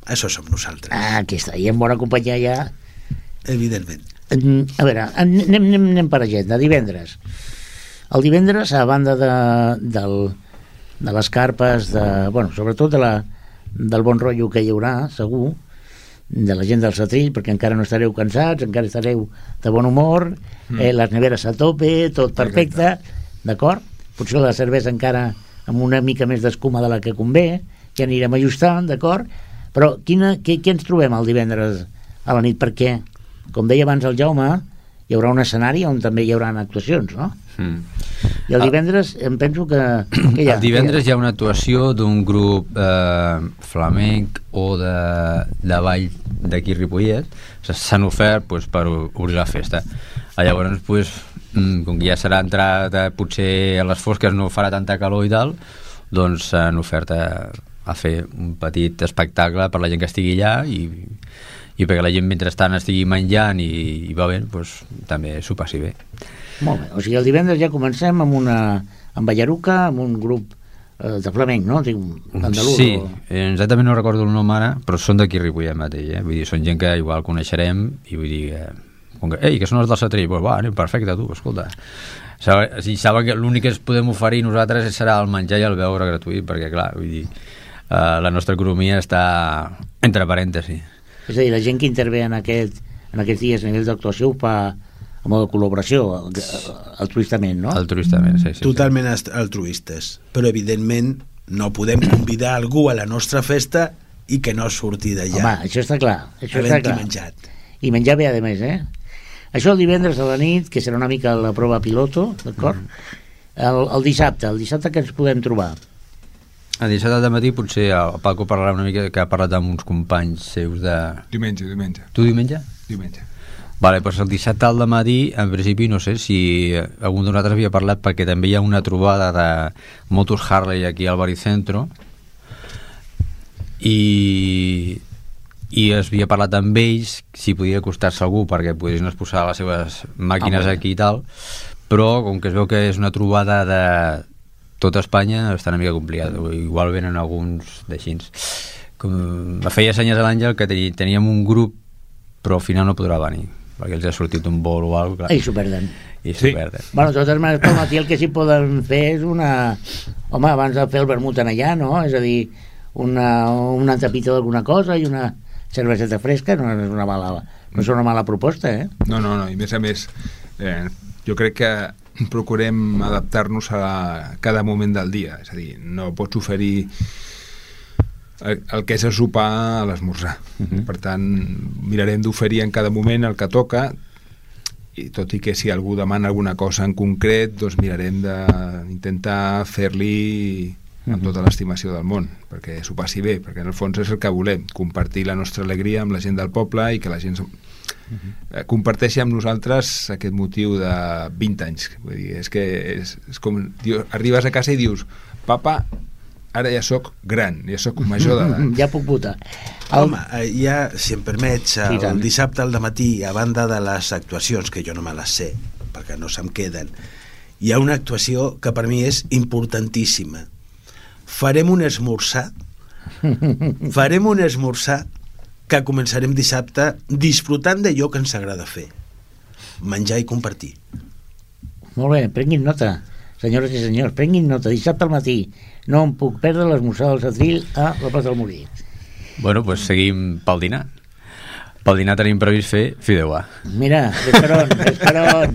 això som nosaltres. Ah, aquí està, i en bona companyia ja... Evidentment. A veure, anem, anem, anem per agenda, divendres. El divendres, a banda de, del, de les carpes, de, bueno, sobretot de la, del bon rotllo que hi haurà, segur, de la gent del Satrill, perquè encara no estareu cansats, encara estareu de bon humor, mm. eh, les neveres a tope, tot perfecte, d'acord? Potser la cervesa encara amb una mica més d'escuma de la que convé, ja anirem ajustant, d'acord? Però quina, què, què ens trobem el divendres a la nit? Perquè, com deia abans el Jaume, hi haurà un escenari on també hi haurà actuacions, no? Mm. I el ah. divendres em penso que... que hi ha, el divendres hi ha una actuació d'un grup eh, flamenc o de, de ball d'aquí Ripollet s'han ofert pues, per obrir la festa ah, llavors pues, mm, com que ja serà entrat eh, potser a les fosques no farà tanta calor i tal doncs s'han ofert a, a fer un petit espectacle per la gent que estigui allà i i perquè la gent mentrestant estigui menjant i, i va bé, doncs, també s'ho passi bé. Molt bé, o sigui, el divendres ja comencem amb una amb Ballaruca, amb un grup eh, de flamenc, no? Andalús, sí, o... exactament no recordo el nom ara, però són d'aquí Ripollet mateix, eh? Vull dir, són gent que igual coneixerem i vull dir que... Com que, ei, que són els del Satrill, pues, va, anem, perfecte, tu, escolta. Si saben que l'únic que ens podem oferir nosaltres serà el menjar i el beure gratuït, perquè, clar, vull dir, eh, la nostra economia està entre parèntesis. És a dir, la gent que intervé en, aquest, en aquests dies a nivell d'actuació ho fa a modo de col·laboració, altruistament, no? Altruistament, sí, sí. Totalment sí. altruistes. Però, evidentment, no podem convidar algú a la nostra festa i que no surti d'allà. Home, això està clar. Això està clar. menjat. I menjar bé, a més, eh? Això el divendres a la nit, que serà una mica la prova piloto, d'acord? Mm. El, el dissabte, el dissabte que ens podem trobar? A dissabte de matí potser el Paco parlarà una mica que ha parlat amb uns companys seus de... Diumenge, diumenge. Tu diumenge? Diumenge. Vale, doncs el dissabte al matí, en principi, no sé si algun de nosaltres havia parlat perquè també hi ha una trobada de motos Harley aquí al Baricentro i i es havia parlat amb ells si podia acostar-se algú perquè poguessin exposar les seves màquines ah, aquí i tal però com que es veu que és una trobada de tota Espanya està una mica complicat igual venen alguns d'aixins com me feia senyes a l'Àngel que teníem un grup però al final no podrà venir perquè els ha sortit un vol o alguna cosa i s'ho perden i s'ho sí. perden bueno, de totes maneres pel matí el que sí poden fer és una home, abans de fer el vermut en allà no? és a dir, una, una tapita d'alguna cosa i una cerveseta fresca no és una mala, no és una mala proposta eh? no, no, no, i més a més eh, jo crec que procurem adaptar-nos a cada moment del dia, és a dir, no pots oferir el, el que és a sopar a l'esmorzar. Uh mhm. -huh. Per tant, mirarem d'oferir en cada moment el que toca i tot i que si algú demana alguna cosa en concret, doncs mirarem d'intentar fer-li amb tota l'estimació del món, perquè s'ho passi bé, perquè en el fons és el que volem, compartir la nostra alegria amb la gent del poble i que la gent. Eh, comparteixi amb nosaltres aquest motiu de 20 anys. Vull dir, és que és, és com diu, arribes a casa i dius papa, ara ja sóc gran ja sóc major d'edat. Ja puc votar. El... home, eh, ja, si em permets el, el dissabte al matí a banda de les actuacions, que jo no me les sé perquè no se'm queden hi ha una actuació que per mi és importantíssima. Farem un esmorzar farem un esmorzar que començarem dissabte disfrutant d'allò que ens agrada fer. Menjar i compartir. Molt bé, prenguin nota senyores i senyors, prenguin nota. Dissabte al matí no em puc perdre l'esmorzar del Satril a la plaça del Molí. Bueno, doncs pues seguim pel dinar. Pel dinar tenim previst fer fideuà. Mira, esperon, esperon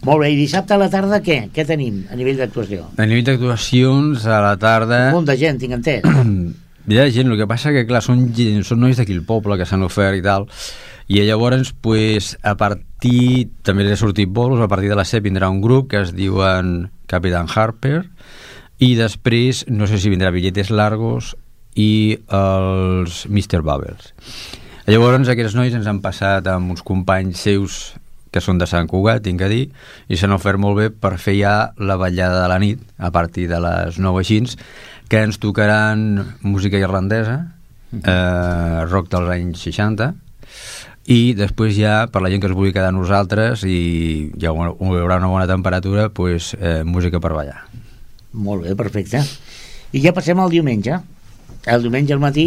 Molt bé, i dissabte a la tarda què? Què tenim a nivell d'actuació? A nivell d'actuacions, a la tarda... Un munt de gent, tinc entès. Hi ha gent, el que passa que, clar, són, gent, són nois d'aquí el poble que s'han ofert i tal, i llavors, pues, a partir, també ha sortit bolos, a partir de les 7 vindrà un grup que es diuen Capitán Harper, i després, no sé si vindrà Billetes Largos i els Mr. Bubbles. Llavors, aquests nois ens han passat amb uns companys seus que són de Sant Cugat, tinc que dir, i s'han ofert molt bé per fer ja la ballada de la nit, a partir de les 9 així, que ens tocaran música irlandesa, eh, rock dels anys 60, i després ja, per la gent que es vulgui quedar nosaltres i ja hi haurà una bona temperatura, pues, eh, música per ballar. Molt bé, perfecte. I ja passem al diumenge. El diumenge al matí,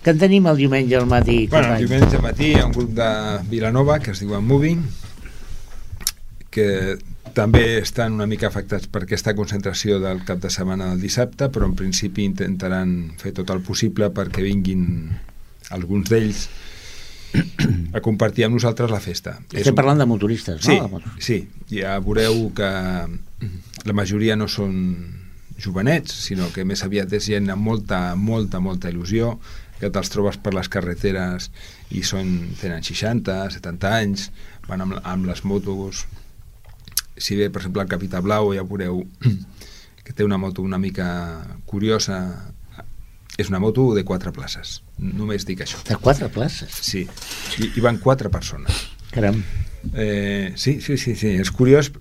què en tenim el diumenge al matí? Bueno, el diumenge al matí hi ha un grup de Vilanova que es diuen Moving, que també estan una mica afectats per aquesta concentració del cap de setmana del dissabte, però en principi intentaran fer tot el possible perquè vinguin alguns d'ells a compartir amb nosaltres la festa. Estem parlant de motoristes, sí, no? Sí, ja veureu que la majoria no són jovenets, sinó que més aviat és gent amb molta, molta, molta il·lusió, que te'ls trobes per les carreteres i són, tenen 60, 70 anys, van amb, amb les motos si bé, per exemple, el Capità Blau ja veureu que té una moto una mica curiosa és una moto de quatre places només dic això de quatre places? sí, i, i van quatre persones caram eh, sí, sí, sí, sí, és curiós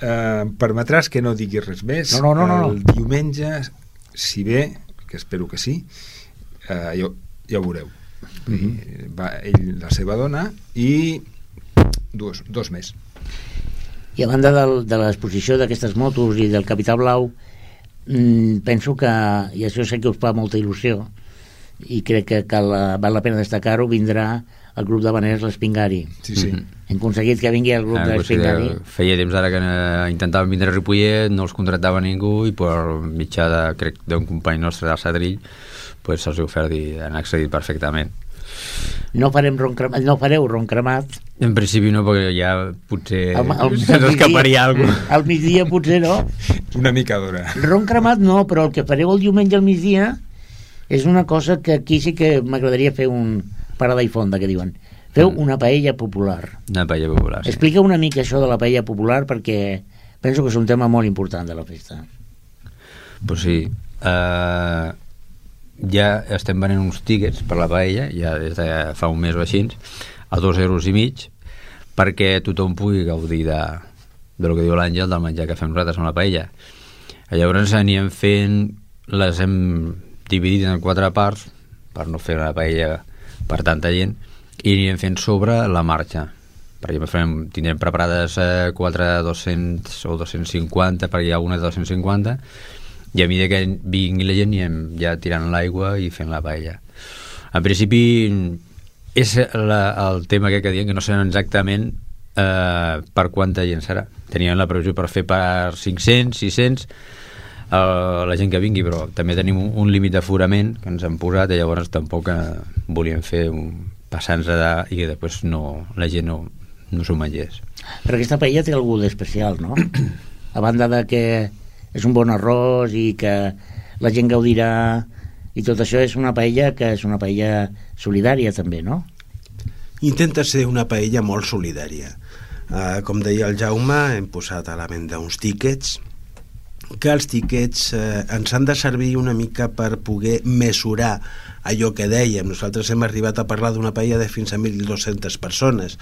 eh, permetràs que no digui res més no, no, no, no. el diumenge si bé, que espero que sí eh, ja, ja ho veureu mhm. -huh. va ell, la seva dona i dos, dos més i a banda del, de l'exposició d'aquestes motos i del Capital Blau, mmm, penso que, i això sé que us fa molta il·lusió, i crec que cal, val la pena destacar-ho, vindrà el grup de Vaners l'Espingari. Sí, sí. Mm -hmm. Hem aconseguit que vingui el grup ah, de l'Espingari. Feia temps ara que eh, intentaven vindre a Ripollet, no els contractava ningú i per mitjà de, crec, d'un company nostre del Sadrill pues, se'ls ha ofert i han accedit perfectament no, farem ron cremat, no fareu ron cremat en principi no, perquè ja potser el, el, se'ns escaparia alguna cosa. Al migdia potser no. Una mica d'hora. Ron cremat no, però el que fareu el diumenge al migdia és una cosa que aquí sí que m'agradaria fer un parada i fonda, que diuen. Feu mm. una paella popular. Una paella popular, sí. Explica una mica això de la paella popular perquè penso que és un tema molt important de la festa. Pues sí. Uh, ja estem venent uns tíquets per la paella, ja des de fa un mes o així, a dos euros i mig, perquè tothom pugui gaudir de, de lo que diu l'Àngel, del menjar que fem nosaltres amb la paella. Llavors anirem fent, les hem dividit en quatre parts, per no fer una paella per tanta gent, i anirem fent sobre la marxa. Per exemple, farem, tindrem preparades eh, 4 de 200 o 250, perquè hi ha una de 250, i a mesura que vingui la gent anem ja tirant l'aigua i fent la paella. En principi és la, el tema que, diuen que no sabem exactament eh, per quanta gent serà. Teníem la previsió per fer per 500, 600 eh, la gent que vingui però també tenim un, un límit d'aforament que ens han posat i llavors tampoc eh, volíem fer un passants de, i que després no, la gent no, no s'ho mengés. Però aquesta paella té algú d'especial, no? a banda de que és un bon arròs i que la gent gaudirà i tot això és una paella que és una paella solidària també, no? Intenta ser una paella molt solidària. Uh, com deia el Jaume, hem posat a la venda uns tíquets que els tíquets eh, ens han de servir una mica per poder mesurar allò que dèiem. Nosaltres hem arribat a parlar d'una paella de fins a 1.200 persones,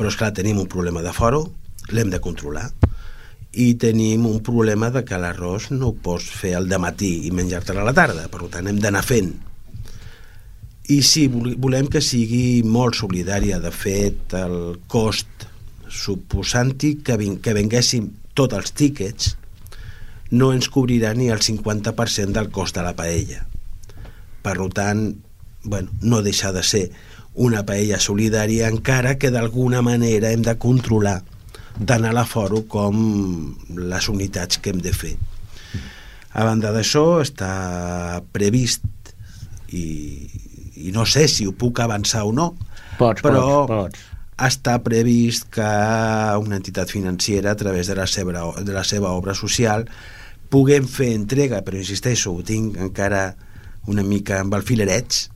però és clar tenim un problema de foro, l'hem de controlar i tenim un problema de que l'arròs no ho pots fer al matí i menjar-te a la tarda, per tant hem d'anar fent. I sí, volem que sigui molt solidària. De fet el cost suposant-hi que, ving que venguéssim tots els tíquets no ens cobrirà ni el 50% del cost de la paella. Per tant bueno, no deixa de ser una paella solidària encara que d'alguna manera hem de controlar tant a l'aforo com les unitats que hem de fer. A banda d'això està previst i, i no sé si ho puc avançar o no pots, però pots, pots. està previst que una entitat financera, a través de la seva, de la seva obra social, puguem fer entrega, però insisteixo, ho tinc encara una mica amb el filarets,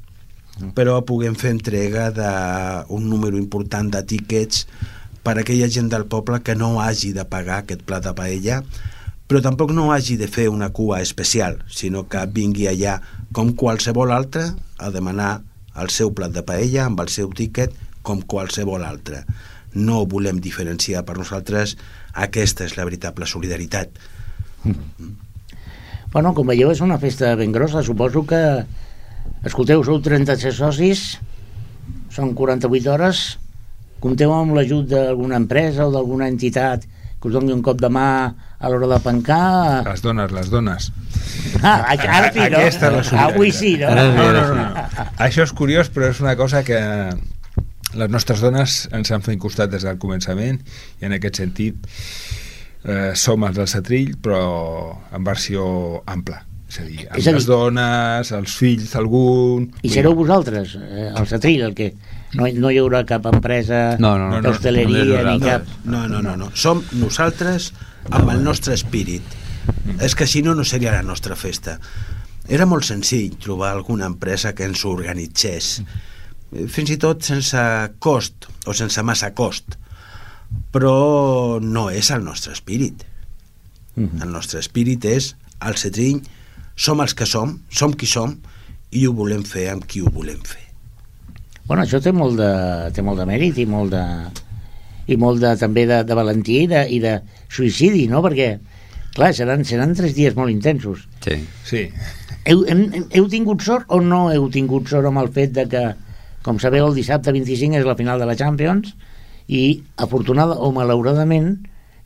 però puguem fer entrega d'un número important de tíquets per aquella gent del poble que no hagi de pagar aquest plat de paella, però tampoc no hagi de fer una cua especial, sinó que vingui allà com qualsevol altre a demanar el seu plat de paella amb el seu tíquet com qualsevol altre. No volem diferenciar per nosaltres, aquesta és la veritable solidaritat. Mm. Bueno, com veieu, és una festa ben grossa. Suposo que, escolteu, sou 36 socis, són 48 hores, compteu amb l'ajut d'alguna empresa o d'alguna entitat que us doni un cop de mà a l'hora de pencar? Les dones, les dones. Ah, ara sí, no? Aquesta és la Avui sí, no? No, no, no, no. Això és curiós, però és una cosa que les nostres dones ens han fet costat des del començament i en aquest sentit eh, som els del Satrill però en versió ampla és a dir, amb És a dir- les dones, els fills d'algun... I sereu vosaltres, eh, el Satril, el que no, no hi haurà cap empresa No, no, no, no, d'hostaleria no, ni no, cap... No, no, no, no. Som nosaltres amb el nostre espírit. És que si no, no seria la nostra festa. Era molt senzill trobar alguna empresa que ens organitzés, fins i tot sense cost o sense massa cost, però no és el nostre espírit. Mhm. El nostre espírit és el Cetriny, som els que som, som qui som, i ho volem fer amb qui ho volem fer. Bueno, això té molt de, té molt de mèrit i molt de, i molt de, també de, de valentia i de, i de suïcidi, no? Perquè, clar, seran, seran tres dies molt intensos. Sí. Sí, Heu, hem, heu tingut sort o no heu tingut sort amb el fet de que, com sabeu, el dissabte 25 és la final de la Champions i, afortunada o malauradament,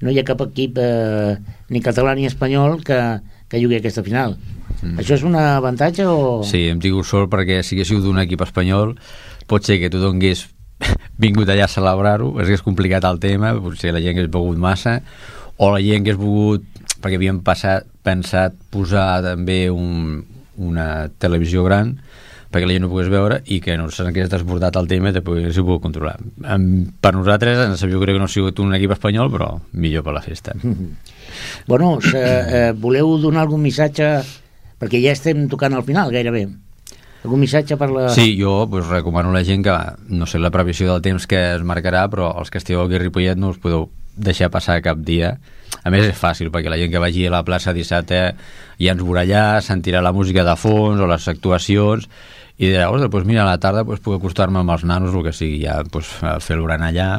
no hi ha cap equip eh, ni català ni espanyol que, que jugui aquesta final. Mm. Això és un avantatge o...? Sí, hem tingut sort perquè si haguéssiu d'un equip espanyol pot ser que tothom hagués vingut allà a celebrar-ho, hagués complicat el tema, potser la gent hagués begut massa, o la gent hagués volgut, perquè havíem passat, pensat posar també un, una televisió gran perquè la gent no pogués veure i que no s'hagués desbordat el tema i també hagués pogut controlar. Per nosaltres ens sabia greu que no ha sigut un equip espanyol, però millor per la festa. Bueno, se, eh, voleu donar algun missatge perquè ja estem tocant al final gairebé algun missatge per la... Sí, jo pues, recomano a la gent que, no sé la previsió del temps que es marcarà, però els que esteu aquí a Ripollet no us podeu deixar passar cap dia. A més, és fàcil, perquè la gent que vagi a la plaça dissabte ja ens veurà allà, sentirà la música de fons o les actuacions, i llavors, després, mira, a la tarda pues, puc acostar-me amb els nanos, el que sigui, ja pues, a fer el allà,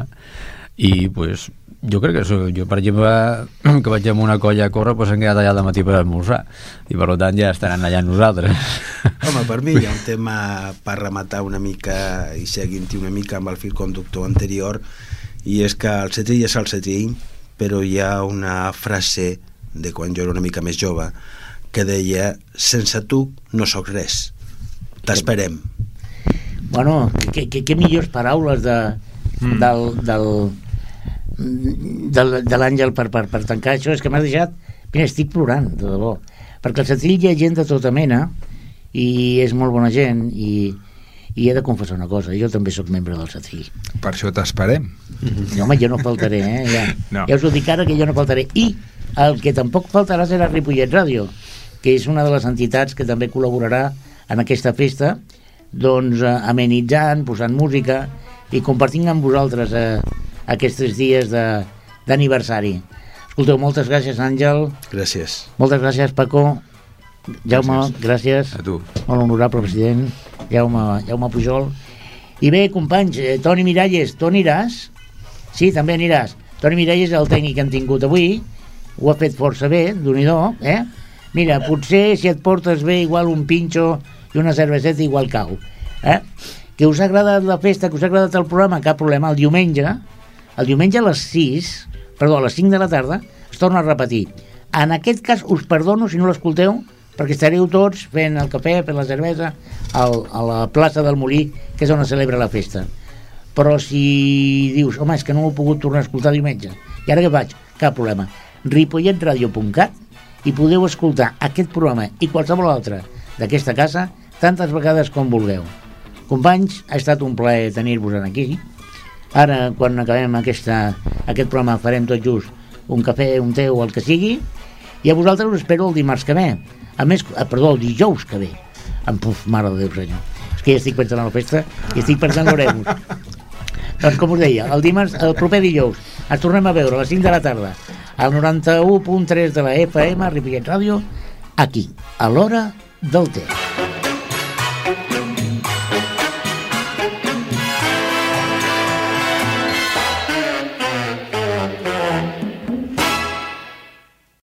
i pues, jo crec que això, jo per exemple que vaig amb una colla a córrer doncs hem quedat allà al matí per esmorzar i per tant ja estaran allà nosaltres. Home, per mi hi ha un tema per rematar una mica i seguint una mica amb el fil conductor anterior i és que el setrill és el setrill però hi ha una frase de quan jo era una mica més jove que deia sense tu no sóc res. T'esperem. Bueno, que, que, que millors paraules de, mm. del, del, del, de l'Àngel per, per, per tancar això, és que m'has deixat... Mira, estic plorant, de debò. Perquè al Setrill hi ha gent de tota mena i és molt bona gent i, i he de confessar una cosa, jo també sóc membre del Setrill. per això t'esperem. No, home, jo no faltaré, eh? Ja, No. ja us ho dic ara que jo no faltaré. I el que tampoc faltarà serà Ripollet Ràdio, que és una de les entitats que també col·laborarà en aquesta festa, doncs eh, amenitzant, posant música i compartint amb vosaltres eh, aquests dies de- d'aniversari. Escolteu, moltes gràcies, Àngel, gràcies moltes gràcies, Paco, Jaume, gràcies. a tu Molt honorable president, Jaume, Jaume Pujol. I bé, companys, eh, Toni Miralles, tu aniràs? Sí, també aniràs. Toni Miralles, el tècnic que hem tingut avui, ho ha fet força bé, d'un eh? Mira, potser si et portes bé igual un pinxo i una cerveseta igual cau. Eh? Que us ha agradat la festa, que us ha agradat el programa, cap problema. El diumenge, el diumenge a les 6, perdó, a les 5 de la tarda, es torna a repetir. En aquest cas us perdono si no l'escolteu, perquè estareu tots fent el cafè, fent la cervesa, al, a la plaça del Molí, que és on es celebra la festa. Però si dius, home, és que no ho he pogut tornar a escoltar diumenge, i ara què faig? Cap problema. ripolletradio.cat i podeu escoltar aquest programa i qualsevol altre d'aquesta casa tantes vegades com vulgueu. Companys, ha estat un plaer tenir-vos aquí. Ara, quan acabem aquesta, aquest programa, farem tot just un cafè, un té o el que sigui, i a vosaltres us espero el dimarts que ve. A més, eh, perdó, el dijous que ve. En puf, mare de Déu, senyor. És que ja estic pensant a la festa i estic pensant l'Oremus. doncs com us deia, el dimarts, el proper dijous, ens tornem a veure a les 5 de la tarda al 91.3 de la FM, Ripollet Ràdio, aquí, a l'hora del temps.